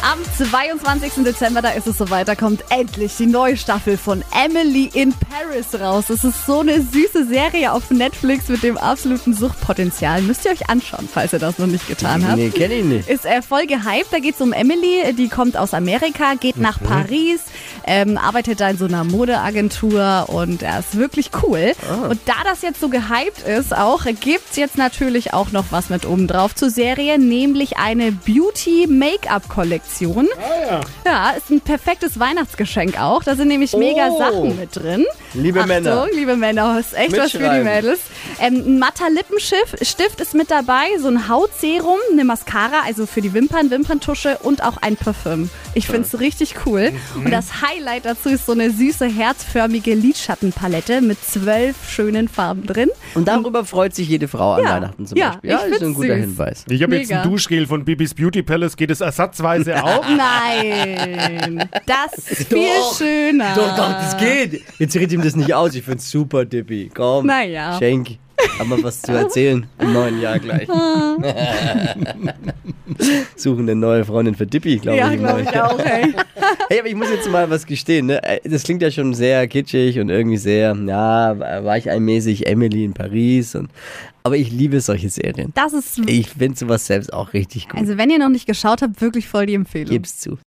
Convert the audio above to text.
Am 22. Dezember, da ist es soweit, da kommt endlich die neue Staffel von Emily in Paris raus. Es ist so eine süße Serie auf Netflix mit dem absoluten Suchtpotenzial. Müsst ihr euch anschauen, falls ihr das noch nicht getan habt. Nee, kenne ich nicht. Ist er voll gehypt. Da geht es um Emily, die kommt aus Amerika, geht nach Paris, ähm, arbeitet da in so einer Modeagentur und er ist wirklich cool. Und da das jetzt so gehypt ist, auch gibt's jetzt natürlich auch noch was mit oben drauf zur Serie, nämlich eine Beauty-Make-up-Kollektion. Ja. ist ein perfektes Weihnachtsgeschenk auch. Da sind nämlich mega Oh. Sachen mit drin. Liebe Achtung, Männer. liebe Männer, ist echt was für die. Mädels. Ähm, ein matter Lippenstift Stift ist mit dabei, so ein Hautserum, eine Mascara, also für die Wimpern, Wimperntusche und auch ein Parfüm. Ich finde es richtig cool. Mhm. Und das Highlight dazu ist so eine süße, herzförmige Lidschattenpalette mit zwölf schönen Farben drin. Und darüber freut sich jede Frau an Ja, Weihnachten zum ja, Beispiel. ich Ja, ist ein guter süß. Hinweis. Ich habe jetzt Mega. ein Duschgel von Bibis Beauty Palace. Geht es ersatzweise auch? Nein, das ist viel schöner. Doch, doch, das geht. Jetzt red ihm das nicht aus. Ich find's super, Dippi. Komm, Naja. schenk. Haben wir was zu erzählen im neuen Jahr gleich. Suchen eine neue Freundin für Dippi, glaube Ja, ich. glaube neuen ich auch, ey. Hey, aber ich muss jetzt mal was gestehen. Ne? Äh, Das klingt ja schon sehr kitschig und irgendwie sehr, ja, weicheinmäßig Emily in Paris. Und, aber ich liebe solche Serien. Das ist, Ich finde sowas selbst auch richtig gut. also wenn ihr noch nicht geschaut habt, wirklich voll die Empfehlung. Gib's zu.